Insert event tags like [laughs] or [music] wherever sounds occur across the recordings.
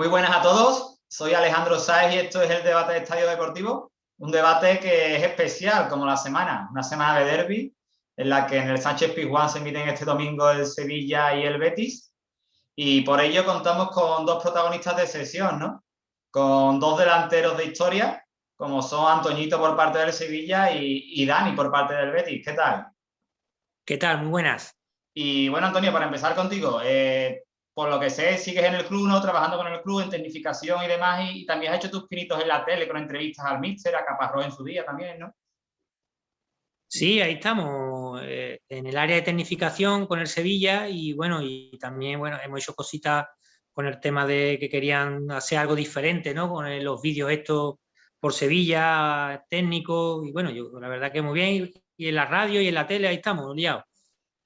Muy buenas a todos, soy Alejandro Sáez y esto es el debate de Estadio Deportivo, un debate que es especial como la semana, una semana de derby en la que en el Sánchez Pizjuán se miden este domingo el Sevilla y el Betis y por ello contamos con dos protagonistas de sesión, ¿no? Con dos delanteros de historia, como son Antoñito por parte del Sevilla y, Dani por parte del Betis. ¿Qué tal? ¿Qué tal? Muy buenas. Y bueno, Antonio, para empezar contigo, eh, por lo que sé, sigues en el club, ¿no? Trabajando con el club en tecnificación y demás, y, también has hecho tus pinitos en la tele con entrevistas al míster, a Caparrós en su día también, ¿no? Sí, ahí estamos, eh, en el área de tecnificación con el Sevilla y bueno, y también bueno, hemos hecho cositas con el tema de que querían hacer algo diferente, ¿no? Con los vídeos estos por Sevilla, técnico, y bueno, yo la verdad que muy bien, y en la radio y en la tele ahí estamos, liados.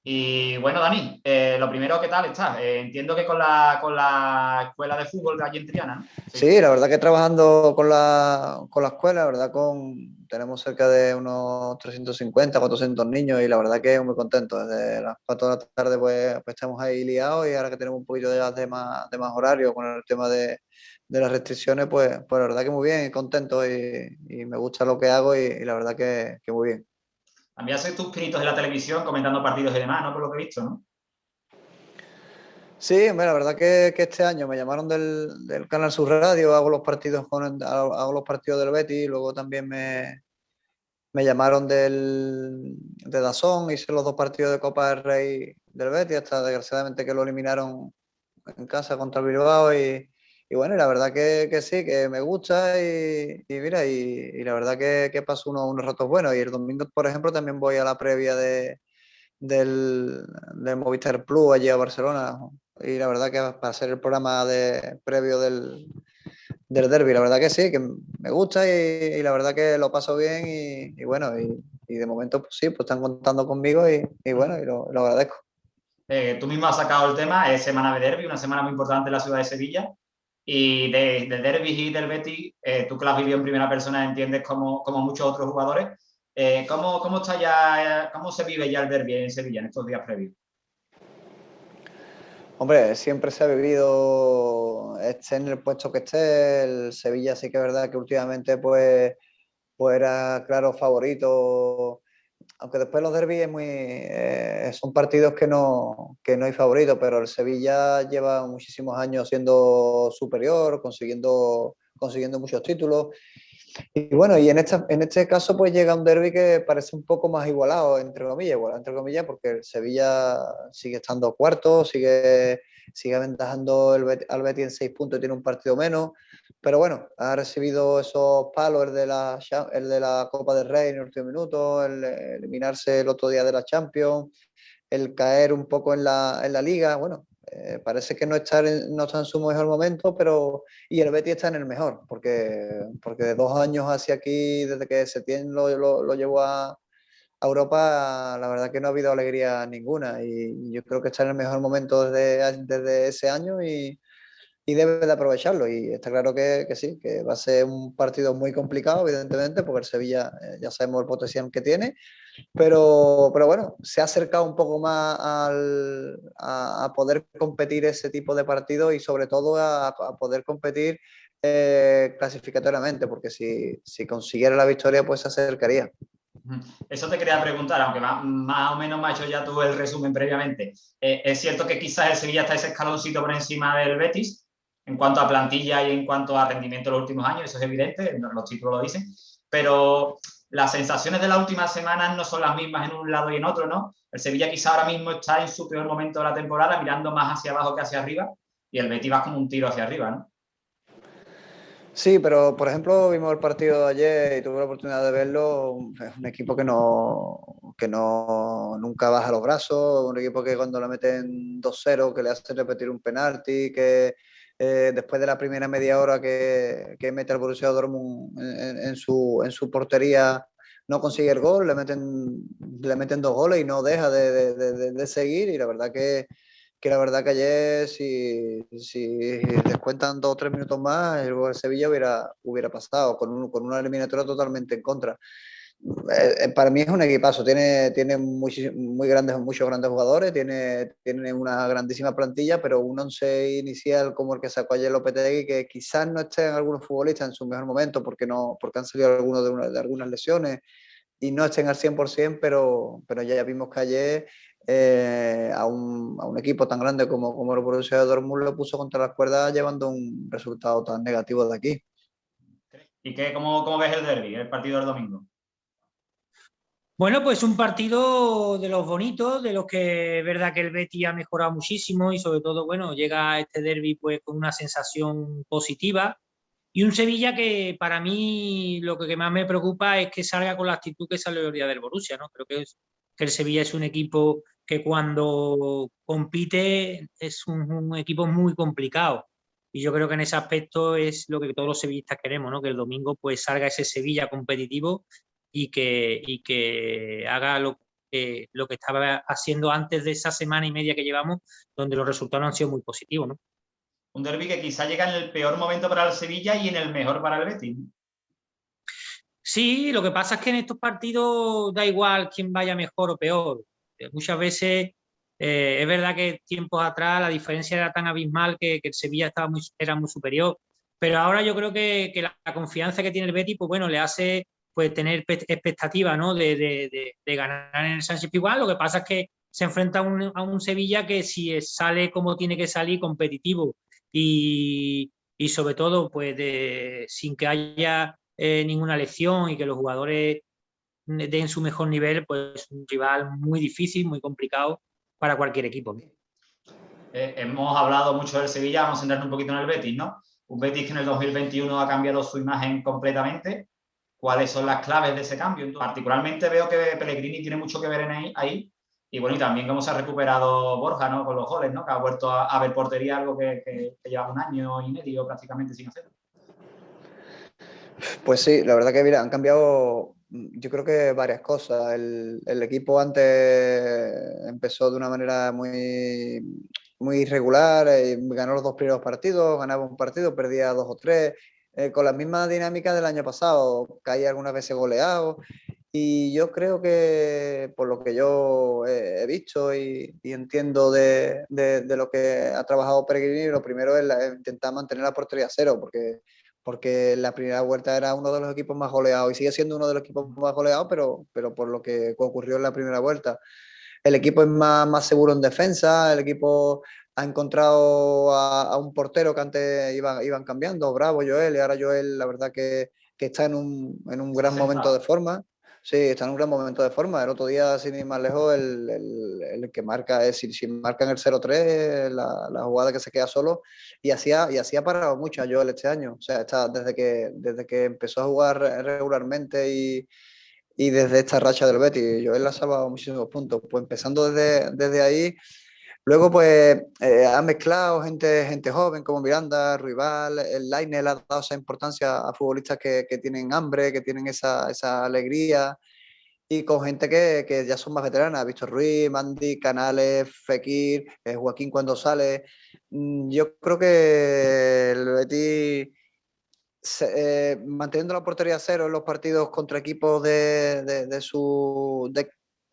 Y bueno, Dani, eh, lo primero, ¿qué tal estás? Eh, entiendo que con la, con la escuela de fútbol de allí en Triana, Sí. la verdad que trabajando con la, con la escuela, la verdad con, tenemos cerca de unos 350, 400 niños y la verdad que muy contento. Desde las 4 de la tarde pues, pues estamos ahí liados y ahora que tenemos un poquito de, de, más, de más horario con el tema de, de las restricciones, pues, pues la verdad que muy bien, contento y, y me gusta lo que hago y, la verdad que muy bien. También haces tus pinitos en la televisión comentando partidos y demás, ¿no? Por lo que he visto, ¿no? Sí, la verdad que, este año me llamaron del, Canal Sur Radio, hago los partidos con hago los partidos del Betis, luego también me, me llamaron del, de Dazón, hice los dos partidos de Copa del Rey del Betis, hasta desgraciadamente que lo eliminaron en casa contra Bilbao y, y bueno, la verdad que, que, sí, que me gusta y, mira, y, la verdad que, que paso unos, unos ratos buenos. Y el domingo, por ejemplo, también voy a la previa de, del, del Movistar Plus allí a Barcelona. Y la verdad que para ser el programa de, previo del, del derby, la verdad que sí, que me gusta y, y la verdad que lo paso bien y, bueno, y, de momento pues sí, pues están contando conmigo y, bueno, y lo, lo agradezco. Eh, tú mismo has sacado el tema, es semana de derby, una semana muy importante en la ciudad de Sevilla. Y de, derby y del Betis, eh, tú que lo has vivido en primera persona, entiendes como, como muchos otros jugadores. Eh, ¿cómo, ¿cómo, está ya, ¿Cómo se vive ya el derby en Sevilla en estos días previos? Hombre, siempre se ha vivido, esté en el puesto que esté, el Sevilla sí que es verdad que últimamente pues, pues era claro favorito aunque después los derbis muy, eh, son partidos que no, que no hay favorito, pero el Sevilla lleva muchísimos años siendo superior, consiguiendo, consiguiendo muchos títulos. Y bueno, y en, esta, en este caso pues llega un derby que parece un poco más igualado, entre comillas, igual, entre comillas, porque el Sevilla sigue estando cuarto, sigue, sigue aventajando al Betis en seis puntos tiene un partido menos. Pero bueno, ha recibido esos palos, el de la, el de Copa del Rey en el último minuto, el eliminarse el otro día de la Champions, el caer un poco en la, liga. Bueno, eh, parece que no está, en, no está en su mejor momento, pero y el Betis está en el mejor, porque, porque de dos años hacia aquí, desde que Setién lo, lo, lo llevó a, a, Europa, la verdad que no ha habido alegría ninguna y yo creo que está en el mejor momento desde, desde ese año y, y debe de aprovecharlo. Y está claro que, que, sí, que va a ser un partido muy complicado, evidentemente, porque el Sevilla eh, ya sabemos el potencial que tiene, pero, pero bueno, se ha acercado un poco más al, a, a, poder competir ese tipo de partido y sobre todo a, a poder competir eh, clasificatoriamente, porque si, si consiguiera la victoria, pues se acercaría. Eso te quería preguntar, aunque más, o menos hecho ya tú el resumen previamente. Eh, es cierto que quizás el Sevilla está ese escaloncito por encima del Betis, en cuanto a plantilla y en cuanto a rendimiento en los últimos años, eso es evidente, los títulos lo dicen, pero las sensaciones de las últimas semanas no son las mismas en un lado y en otro, ¿no? El Sevilla quizá ahora mismo está en su peor momento de la temporada, mirando más hacia abajo que hacia arriba, y el Betis va como un tiro hacia arriba, ¿no? Sí, pero por ejemplo vimos el partido de ayer y tuve la oportunidad de verlo. Es un equipo que no, que no nunca baja los brazos, un equipo que cuando le meten 2-0, que le hace repetir un penalti, que, eh, después de la primera media hora que, que mete el Borussia Dortmund en, en, su, en su portería no consigue el gol, le meten, le meten dos goles y no deja de, de, de, de seguir. Y la verdad que, que, la verdad que ayer si, si descuentan dos o tres minutos más el Sevilla hubiera, hubiera pasado con, un, con una eliminatoria totalmente en contra. eh, para mí es un equipazo, tiene, tiene muy, muy grandes, muchos grandes jugadores, tiene, tiene una grandísima plantilla, pero un once inicial como el que sacó ayer Lopetegui, que quizás no estén algunos futbolistas en su mejor momento porque, no, porque han salido algunos de, de algunas lesiones y no estén al 100%, pero, pero ya vimos que ayer eh, a, un, a, un, equipo tan grande como, como el Borussia Dortmund lo puso contra las cuerdas llevando un resultado tan negativo de aquí. ¿Y qué, cómo, cómo ves el derby, el partido del domingo? Bueno, pues un partido de los bonitos, de los que es verdad que el Betty ha mejorado muchísimo y sobre todo, bueno, llega a este derby pues con una sensación positiva y un Sevilla que para mí lo que más me preocupa es que salga con la actitud que salió el día del Borussia, ¿no? Creo que, es, que el Sevilla es un equipo que cuando compite es un, equipo muy complicado. Y yo creo que en ese aspecto es lo que todos los sevillistas queremos, ¿no? Que el domingo pues salga ese Sevilla competitivo y que, haga lo que, lo que estaba haciendo antes de esa semana y media que llevamos, donde los resultados han sido muy positivos, ¿no? Un derby que quizá llega en el peor momento para el Sevilla y en el mejor para el Betis. Sí, lo que pasa es que en estos partidos da igual quién vaya mejor o peor. Eh, muchas veces eh, es verdad que tiempos atrás la diferencia era tan abismal que, el Sevilla estaba muy, era muy superior, pero ahora yo creo que, la, confianza que tiene el Betis, pues bueno, le hace pues tener expectativa ¿no? de, ganar en el Sánchez igual. Lo que pasa es que se enfrenta a un, Sevilla que si sale como tiene que salir, competitivo y, sobre todo pues sin que haya eh, ninguna lección y que los jugadores den su mejor nivel, pues un rival muy difícil, muy complicado para cualquier equipo. Eh, hemos hablado mucho del Sevilla, vamos a centrarnos un poquito en el Betis, ¿no? Un Betis que en el 2021 ha cambiado su imagen completamente. ¿Cuáles son las claves de ese cambio? particularmente veo que Pellegrini tiene mucho que ver en ahí, Y bueno, y también cómo se ha recuperado Borja, ¿no? Con los goles, ¿no? Que ha vuelto a, ver portería, algo que, que, que lleva un año y medio prácticamente sin hacerlo. Pues sí, la verdad que mira, han cambiado Mm, yo creo que varias cosas. El, equipo antes empezó de una manera muy, muy irregular, eh, ganó los dos primeros partidos, ganaba un partido, perdía dos o tres, eh, con la misma dinámica del año pasado, caía algunas veces goleado. Y yo creo que por lo que yo he, visto y, entiendo de, de, de, lo que ha trabajado Peregrini, lo primero es intentar mantener la portería cero, porque porque la primera vuelta era uno de los equipos más goleados y sigue siendo uno de los equipos más goleados, pero, pero por lo que ocurrió en la primera vuelta. El equipo es más, más seguro en defensa, el equipo ha encontrado a, un portero que antes iban, iban cambiando, Bravo, Joel, y ahora Joel, la verdad que, que está en un, en un gran momento de forma. Sí, está en un gran momento de forma. El otro día, sin ir más lejos, el, el, el que marca es, si, si marcan el 0-3, la, la, jugada que se queda solo, y así ha, y así ha parado mucho a Joel este año. O sea, está, desde, que, desde que empezó a jugar regularmente y, y desde esta racha del Betis, Joel ha salvado muchísimos puntos. Pues empezando desde, desde ahí, Luego, pues, eh, ha mezclado gente, gente joven como Miranda, Rival, el Line le ha dado esa importancia a futbolistas que, que tienen hambre, que tienen esa, esa, alegría, y con gente que, que, ya son más veteranas, Víctor Ruiz, Mandy, Canales, Fekir, eh, Joaquín cuando sale. Mm, yo creo que el Betis, eh, manteniendo la portería cero en los partidos contra equipos de, de, su,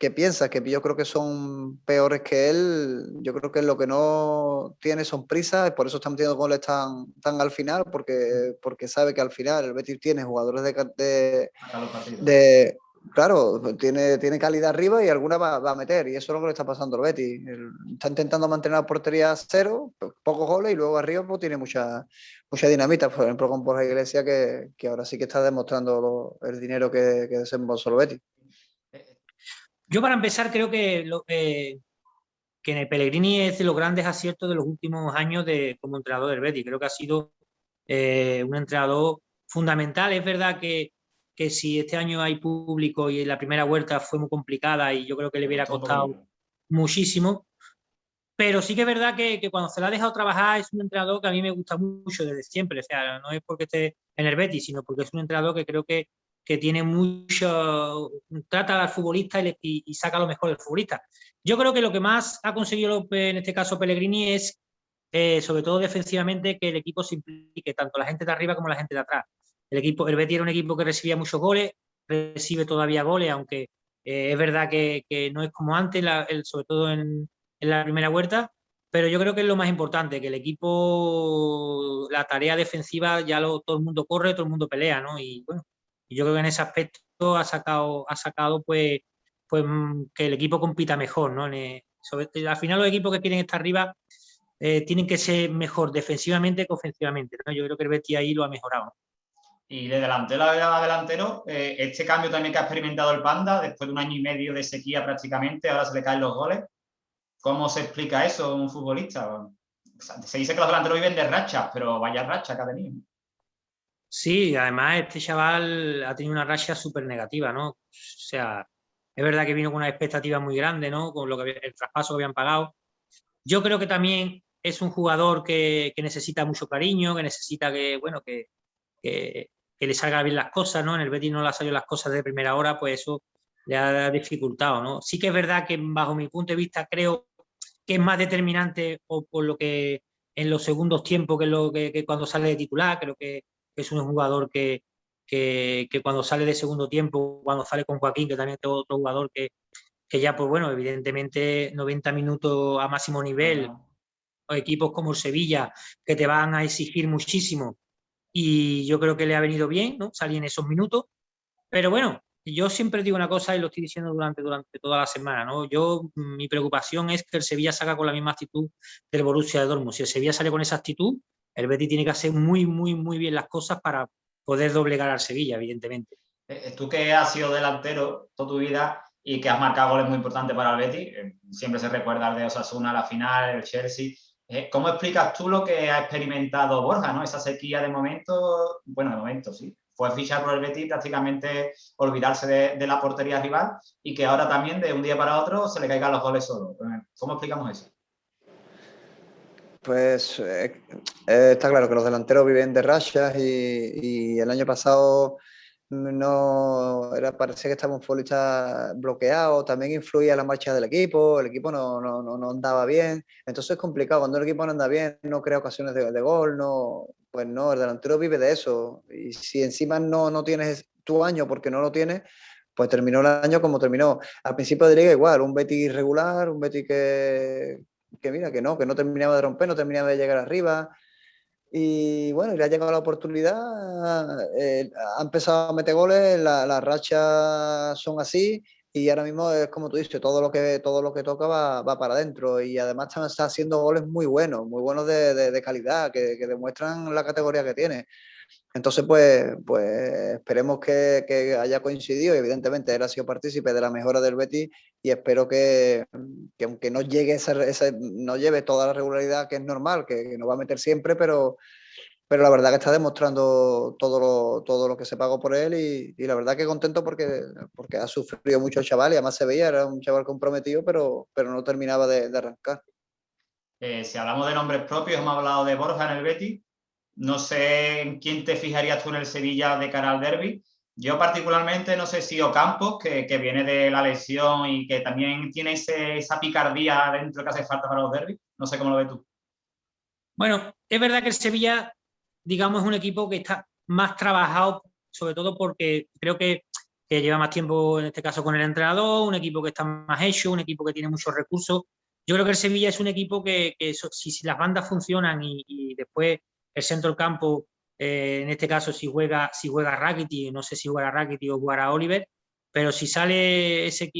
que piensa que yo creo que son peores que él, yo creo que lo que no tiene son prisas, por eso está metiendo goles tan, tan al final, porque, porque sabe que al final el Betis tiene jugadores de, de, claro, tiene, tiene calidad arriba y alguna va, va, a meter, y eso es lo que le está pasando al Betis. Está intentando mantener la portería cero, pocos goles, y luego arriba pues, tiene mucha, mucha dinamita, por ejemplo con Borja Iglesias, que, que ahora sí que está demostrando lo, el dinero que, que desembolsó el Betis. Yo para empezar creo que, lo, eh, que en el Pellegrini es de los grandes aciertos de los últimos años de, como entrenador del Betis. Creo que ha sido eh, un entrenador fundamental. Es verdad que, que, si este año hay público y la primera vuelta fue muy complicada y yo creo que le hubiera costado muchísimo, pero sí que es verdad que, que, cuando se la ha dejado trabajar es un entrenador que a mí me gusta mucho desde siempre. O sea, no es porque esté en el Betis, sino porque es un entrenador que creo que, que tiene mucho, trata al futbolista y, saca lo mejor del futbolista. Yo creo que lo que más ha conseguido en este caso Pellegrini es, eh, sobre todo defensivamente, que el equipo se implique, tanto la gente de arriba como la gente de atrás. El equipo, el Betis era un equipo que recibía muchos goles, recibe todavía goles, aunque eh, es verdad que, no es como antes, sobre todo en, la primera vuelta, pero yo creo que es lo más importante, que el equipo, la tarea defensiva, ya lo, todo el mundo corre, todo el mundo pelea, ¿no? Y bueno, yo creo que en ese aspecto ha sacado, ha sacado pues, pues mm, que el equipo compita mejor, ¿no? sobre, al final los equipos que quieren estar arriba eh, tienen que ser mejor defensivamente que ofensivamente, ¿no? Yo creo que el Betis ahí lo ha mejorado. Y de delantero a delantero, eh, este cambio también que ha experimentado el Panda, después de un año y medio de sequía prácticamente, ahora se le caen los goles. ¿Cómo se explica eso a un futbolista? se dice que los delanteros viven de rachas, pero vaya racha que ha tenido. Sí, además este chaval ha tenido una racha súper negativa, ¿no? O sea, es verdad que vino con una expectativa muy grande, ¿no? Con lo que el traspaso que habían pagado. Yo creo que también es un jugador que, necesita mucho cariño, que necesita que, bueno, que, que le salgan bien las cosas, ¿no? En el Betis no le salido las cosas de primera hora, pues eso le ha dificultado, ¿no? Sí que es verdad que bajo mi punto de vista creo que es más determinante o por lo que en los segundos tiempos que, lo que, cuando sale de titular, creo que, es un jugador que, que, cuando sale de segundo tiempo, cuando sale con Joaquín, que también es otro jugador que, que ya, pues bueno, evidentemente 90 minutos a máximo nivel, o equipos como el Sevilla, que te van a exigir muchísimo, y yo creo que le ha venido bien, ¿no? Salir en esos minutos. Pero bueno, yo siempre digo una cosa y lo estoy diciendo durante, durante toda la semana, ¿no? Yo, mi preocupación es que el Sevilla salga con la misma actitud del Borussia de Dortmund. Si el Sevilla sale con esa actitud, el Betis tiene que hacer muy, muy, muy bien las cosas para poder doblegar al Sevilla, evidentemente. Eh, eh, tú que has sido delantero toda tu vida y que has marcado goles muy importantes para el Betis, eh, siempre se recuerda de Osasuna, la final, el Chelsea. ¿Cómo explicas tú lo que ha experimentado Borja, ¿no? Esa sequía de momento, bueno, de momento sí, fue fichar por el Betis prácticamente olvidarse de, la portería rival y que ahora también de un día para otro se le caigan los goles solo. ¿Cómo explicamos eso? Pues eh, eh, está claro que los delanteros viven de rachas y, el año pasado no era parecía que estaba un futbolista bloqueado, también influía la marcha del equipo, el equipo no, no, no, andaba bien, entonces es complicado, cuando el equipo no anda bien, no crea ocasiones de, gol, no, pues no, el delantero vive de eso, y si encima no, no tienes tu año porque no lo tienes, pues terminó el año como terminó. Al principio de liga igual, un Betis irregular, un Betis que, que mira, que no, que no terminaba de romper, no terminaba de llegar arriba, y bueno, le ha llegado la oportunidad, eh, ha empezado a meter goles, las rachas son así y ahora mismo es como tú dices, todo lo que, todo lo que toca va, va para adentro y además está, haciendo goles muy buenos, muy buenos de, de, calidad, que, demuestran la categoría que tiene. Entonces, pues, pues esperemos que, que, haya coincidido. Evidentemente, él ha sido partícipe de la mejora del Betis y espero que, que aunque no llegue esa, no lleve toda la regularidad que es normal, que, no va a meter siempre, pero, pero la verdad que está demostrando todo lo, todo lo que se pagó por él y, la verdad que contento porque, porque ha sufrido mucho el chaval y además se veía, era un chaval comprometido, pero, pero no terminaba de, de arrancar. Eh, si hablamos de nombres propios, hemos hablado de Borja en el Betis, no sé en quién te fijarías tú en el Sevilla de cara al derby. Yo particularmente no sé si Ocampos, que, que viene de la lesión y que también tiene esa picardía dentro que hace falta para los derbis. No sé cómo lo ves tú. Bueno, es verdad que el Sevilla, digamos, es un equipo que está más trabajado, sobre todo porque creo que, lleva más tiempo, en este caso, con el entrenador, un equipo que está más hecho, un equipo que tiene muchos recursos. Yo creo que el Sevilla es un equipo que, si, las bandas funcionan y después el centro del campo, eh, en este caso si juega, si juega Rakiti, no sé si juega Rakiti o jugará Oliver, pero si sale ese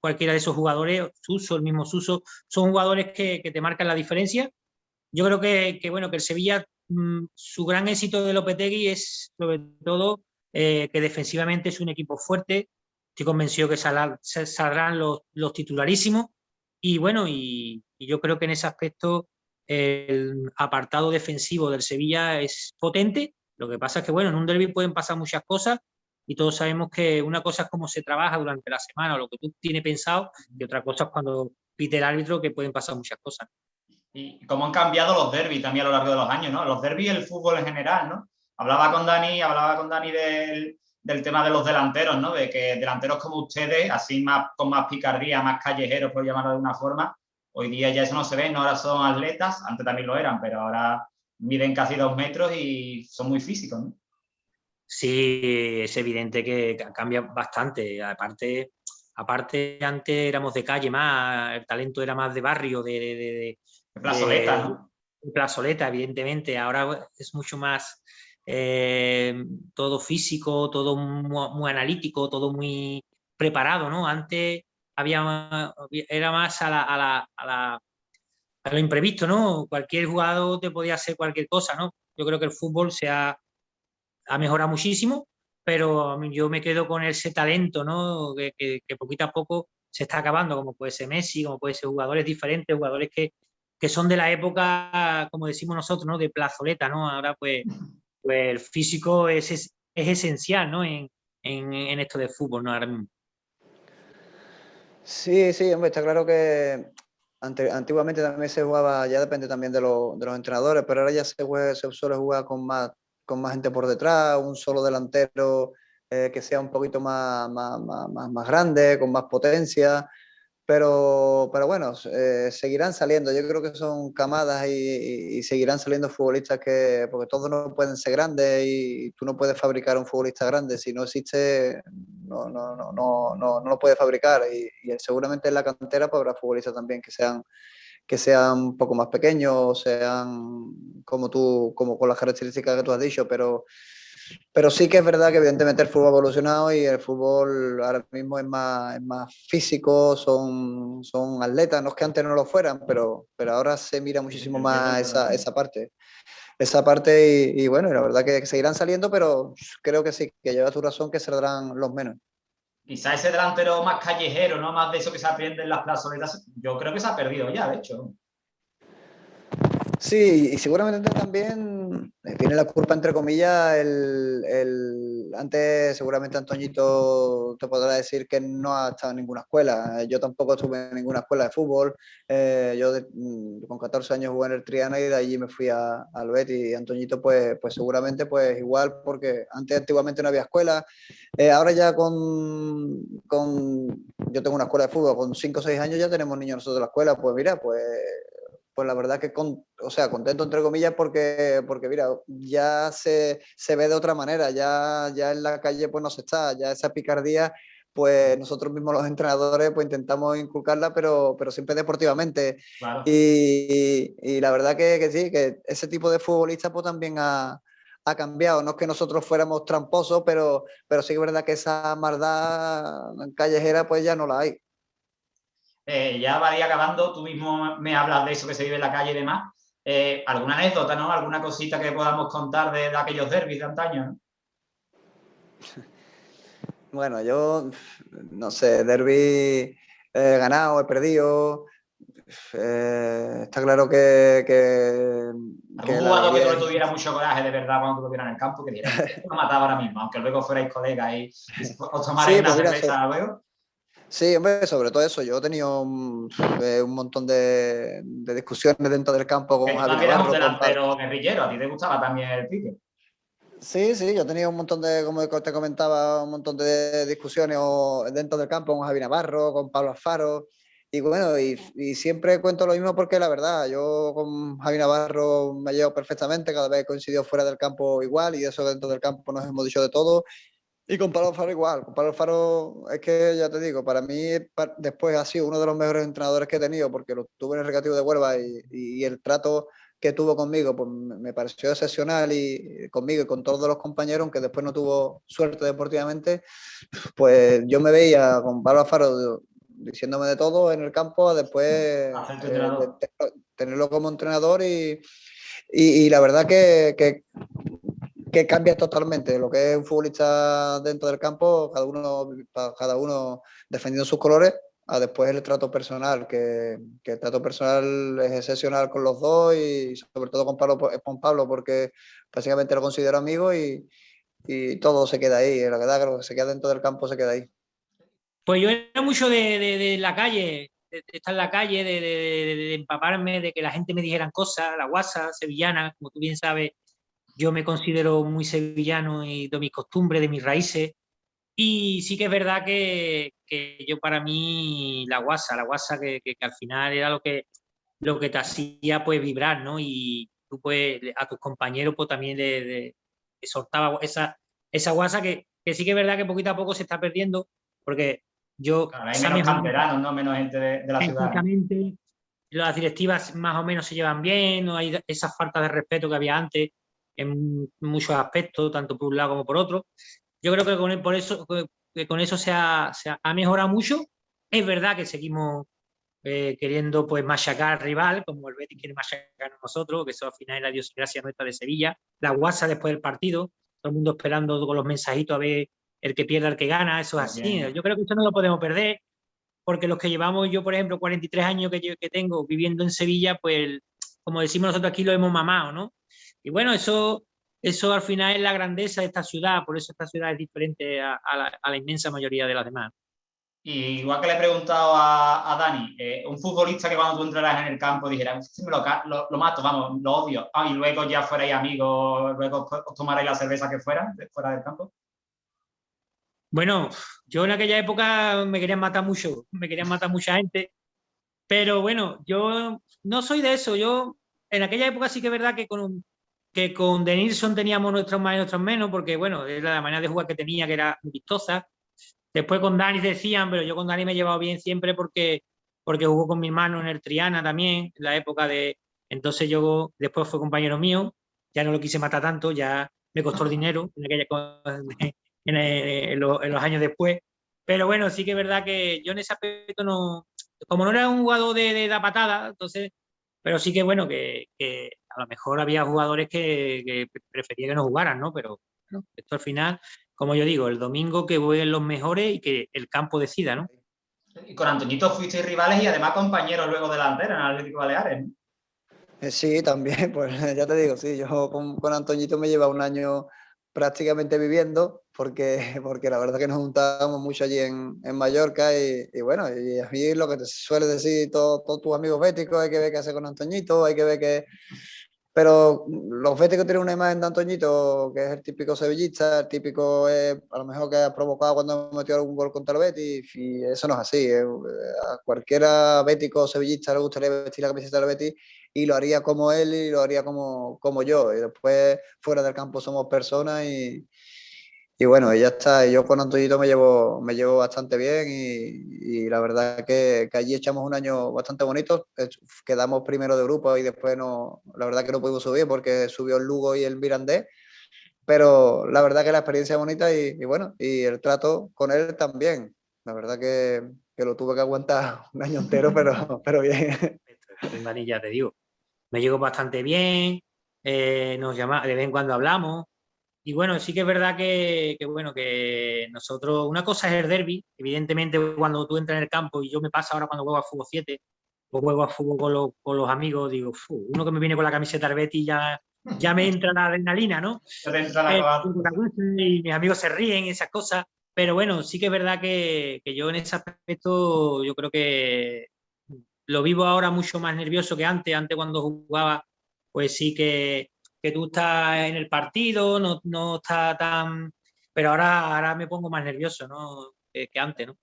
cualquiera de esos jugadores, Suso, el mismo Suso, son jugadores que, te marcan la diferencia. Yo creo que, bueno, que el Sevilla, mm, su gran éxito de Lopetegui es sobre todo eh, que defensivamente es un equipo fuerte. Estoy convencido que saldrán los, los titularísimos. Y bueno, y, yo creo que en ese aspecto el apartado defensivo del Sevilla es potente. Lo que pasa es que, bueno, en un derby pueden pasar muchas cosas y todos sabemos que una cosa es cómo se trabaja durante la semana o lo que tú tienes pensado y otra cosa es cuando pite el árbitro que pueden pasar muchas cosas. Y cómo han cambiado los derbis también a lo largo de los años, ¿no? Los derbis y el fútbol en general, ¿no? Hablaba con Dani, hablaba con Dani del, del tema de los delanteros, ¿no? De que delanteros como ustedes, así más con más picardía, más callejeros, por llamarlo de una forma, Hoy día ya eso no se ve, no ahora son atletas, antes también lo eran, pero ahora miden casi dos metros y son muy físicos. ¿no? Sí, es evidente que cambia bastante. Aparte, aparte antes éramos de calle más, el talento era más de barrio, de, de, de plazoleta, ¿no? Plazoleta, evidentemente. Ahora es mucho más eh, todo físico, todo muy, analítico, todo muy preparado, ¿no? Antes había era más a la, a la, a la a lo imprevisto, ¿no? Cualquier jugador te podía hacer cualquier cosa, ¿no? Yo creo que el fútbol se ha ha mejorado muchísimo, pero yo me quedo con ese talento, ¿no? Que, que, poquito a poco se está acabando, como puede ser Messi, como puede ser jugadores diferentes, jugadores que, que son de la época, como decimos nosotros, ¿no? De plazoleta, ¿no? Ahora pues, pues el físico es, es, esencial, ¿no? En, en, en, esto de fútbol, ¿no? Ahora mismo. Sí, sí, hombre, está claro que antiguamente también se jugaba, ya depende también de, lo, de los entrenadores, pero ahora ya se, juega, se suele jugar con más con más gente por detrás, un solo delantero eh, que sea un poquito más, más, más, más, grande, con más potencia. Pero, pero bueno, eh, seguirán saliendo. Yo creo que son camadas y, y, seguirán saliendo futbolistas que, porque todos no pueden ser grandes y tú no puedes fabricar un futbolista grande. Si no existe, no, no, no, no, no, no lo puedes fabricar. Y, y seguramente en la cantera habrá futbolistas también que sean que sean un poco más pequeños, sean como tú, como con las características que tú has dicho, pero, pero sí que es verdad que evidentemente el fútbol ha evolucionado y el fútbol ahora mismo es más, es más físico, son, son atletas, no es que antes no lo fueran, pero, pero ahora se mira muchísimo más esa, esa parte. Esa parte y, y bueno, la verdad que seguirán saliendo, pero creo que sí, que lleva tu razón que saldrán los menos quizá ese delantero más callejero, no más de eso que se aprende en las plazoletas, yo creo que se ha perdido ya, de hecho. Sí, y seguramente también eh, tiene la culpa, entre comillas, el, el, antes seguramente Antoñito te podrá decir que no ha estado en ninguna escuela. Yo tampoco estuve en ninguna escuela de fútbol. Eh, yo mm, con 14 años jugué en el Triana y de allí me fui a, al Betis. Y Antoñito, pues, pues seguramente pues igual, porque antes antiguamente no había escuela. Eh, ahora ya con, con, yo tengo una escuela de fútbol, con 5 o 6 años ya tenemos niños nosotros en la escuela. Pues mira, pues pues la verdad que, con, o sea, contento entre comillas porque, porque mira, ya se, se, ve de otra manera, ya, ya en la calle pues no se está, ya esa picardía pues nosotros mismos los entrenadores pues intentamos inculcarla, pero, pero siempre deportivamente. Claro. Y, y, la verdad que, que, sí, que ese tipo de futbolista pues también ha, ha, cambiado. No es que nosotros fuéramos tramposos, pero, pero sí que es verdad que esa maldad callejera pues ya no la hay. Eh, ya va acabando, tú mismo me hablas de eso que se vive en la calle y demás. Eh, ¿Alguna anécdota, no? ¿Alguna cosita que podamos contar de, aquellos derbis de antaño? [laughs] Bueno, yo no sé, derby he ganado, he perdido. Eh, está claro que. que ¿Algún jugador que no tuviera mucho coraje de verdad cuando tuviera en el campo que diera, lo mataba ahora mismo, aunque luego fuerais colegas y, os tomarais [laughs] una pues cerveza luego? Sí, hombre, sobre todo eso. Yo he tenido un, eh, un montón de, de, discusiones dentro del campo con Javier Navarro. Navarro. un delantero guerrillero, a ti te gustaba también el pique. Sí, sí, yo he tenido un montón de, como te comentaba, un montón de discusiones dentro del campo con Javi Navarro, con Pablo Alfaro. Y bueno, y, y, siempre cuento lo mismo porque la verdad, yo con Javi Navarro me llevo perfectamente, cada vez coincidió fuera del campo igual y eso dentro del campo nos hemos dicho de todo y con Pablo Alfaro igual. Con Pablo Alfaro es que ya te digo, para mí después ha sido uno de los mejores entrenadores que he tenido porque lo tuve en el recreativo de Huelva y, y, el trato que tuvo conmigo pues me pareció excepcional y conmigo y con todos los compañeros, aunque después no tuvo suerte deportivamente, pues yo me veía con Pablo Alfaro diciéndome de todo en el campo, después eh, tenerlo como entrenador y, y, y la verdad que, que que cambia totalmente lo que es un futbolista dentro del campo, cada uno, cada uno defendiendo sus colores, a después el trato personal, que, que, el trato personal es excepcional con los dos y sobre todo con Pablo, con Pablo porque básicamente lo considero amigo y, y todo se queda ahí, la verdad que lo que se queda dentro del campo se queda ahí. Pues yo era mucho de, de, de la calle, de, estar en la calle, de, empaparme, de que la gente me dijera cosas, la guasa sevillana, como tú bien sabes, yo me considero muy sevillano y de mis costumbres, de mis raíces. Y sí que es verdad que, que yo para mí la guasa, la guasa que, que, al final era lo que, lo que te hacía pues vibrar, ¿no? Y tú pues a tus compañeros pues también le, le, soltaba esa, esa guasa que, sí que es verdad que poquito a poco se está perdiendo, porque yo... Claro, hay menos canteranos, ¿no? Menos gente de, la ciudad. las directivas más o menos se llevan bien, no hay esa falta de respeto que había antes en muchos aspectos, tanto por un lado como por otro. Yo creo que con, por eso, que con eso se ha, mejorado mucho. Es verdad que seguimos eh, queriendo pues machacar al rival, como el Betis quiere machacar a nosotros, que eso al final es la idiosincrasia nuestra de Sevilla. La guasa después del partido, todo el mundo esperando con los mensajitos a ver el que pierda, el que gana, eso es así. Yo creo que eso no lo podemos perder, porque los que llevamos, yo por ejemplo, 43 años que, que tengo viviendo en Sevilla, pues como decimos nosotros aquí, lo hemos mamado, ¿no? Y bueno, eso, eso al final es la grandeza de esta ciudad, por eso esta ciudad es diferente a, la, inmensa mayoría de las demás. Y igual que le he preguntado a, Dani, eh, un futbolista que cuando tú entrarás en el campo dijera, lo, lo, mato, vamos, lo odio, ah, y luego ya fuerais amigos, luego os tomaréis la cerveza que fuera, fuera del campo. Bueno, yo en aquella época me querían matar mucho, me querían matar mucha gente, pero bueno, yo no soy de eso, yo en aquella época sí que es verdad que con, que con Denilson teníamos nuestros más y nuestros menos, porque bueno, era la manera de jugar que tenía, que era vistosa. Después con Dani decían, pero yo con Dani me he llevado bien siempre porque, porque jugó con mi hermano en el Triana también, en la época de... Entonces yo después fue compañero mío, ya no lo quise matar tanto, ya me costó el dinero en, aquella, [laughs] en, los, años después. Pero bueno, sí que es verdad que yo en ese aspecto no... Como no era un jugador de, de la patada, entonces pero sí que bueno, que, a lo mejor había jugadores que, que prefería que no jugaran, ¿no? Pero esto al final, como yo digo, el domingo que jueguen los mejores y que el campo decida, ¿no? Y con Antoñito fuisteis rivales y además compañeros luego delantera en Atlético Baleares. Eh, sí, también, [laughs] pues ya te digo, sí, yo con, con Antoñito me lleva un año prácticamente viviendo, porque, [laughs] porque la verdad que nos juntábamos mucho allí en, en Mallorca y, y, bueno, y a mí lo que te suele decir todos tus amigos béticos, hay que ver qué hace con Antoñito, hay que ver qué... Pero los béticos tienen una imagen de Antoñito que es el típico sevillista, el típico a lo mejor que ha provocado cuando metió algún gol contra el Betis y eso no es así. Eh, a cualquiera bético sevillista le gustaría vestir la camiseta del Betis y lo haría como él y lo haría como, como yo. Y después fuera del campo somos personas y, y bueno, y ya está. Yo con Antoñito me llevo, me llevo bastante bien y, y la verdad que, que, allí echamos un año bastante bonito. Quedamos primero de grupo y después no, la verdad que no pudimos subir porque subió el Lugo y el Mirandés. Pero la verdad que la experiencia es bonita y, y bueno, y el trato con él también. La verdad que, que lo tuve que aguantar [laughs] un año entero, [laughs] pero, pero bien. ya te digo me llegó bastante bien, eh, nos llama, de vez en cuando hablamos. Y bueno, sí que es verdad que, bueno, que nosotros, una cosa es el derby, evidentemente cuando tú entras en el campo y yo me pasa ahora cuando juego a fútbol 7 o juego a fútbol con, los amigos, digo, uno que me viene con la camiseta del Betty ya, ya me entra la adrenalina, ¿no? Eh, y mis amigos se ríen, esas cosas. Pero bueno, sí que es verdad que, que yo en ese aspecto, yo creo que lo vivo ahora mucho más nervioso que antes. Antes cuando jugaba, pues sí que, que tú estás en el partido, no, no está tan... Pero ahora, ahora me pongo más nervioso, ¿no? Que, antes, ¿no?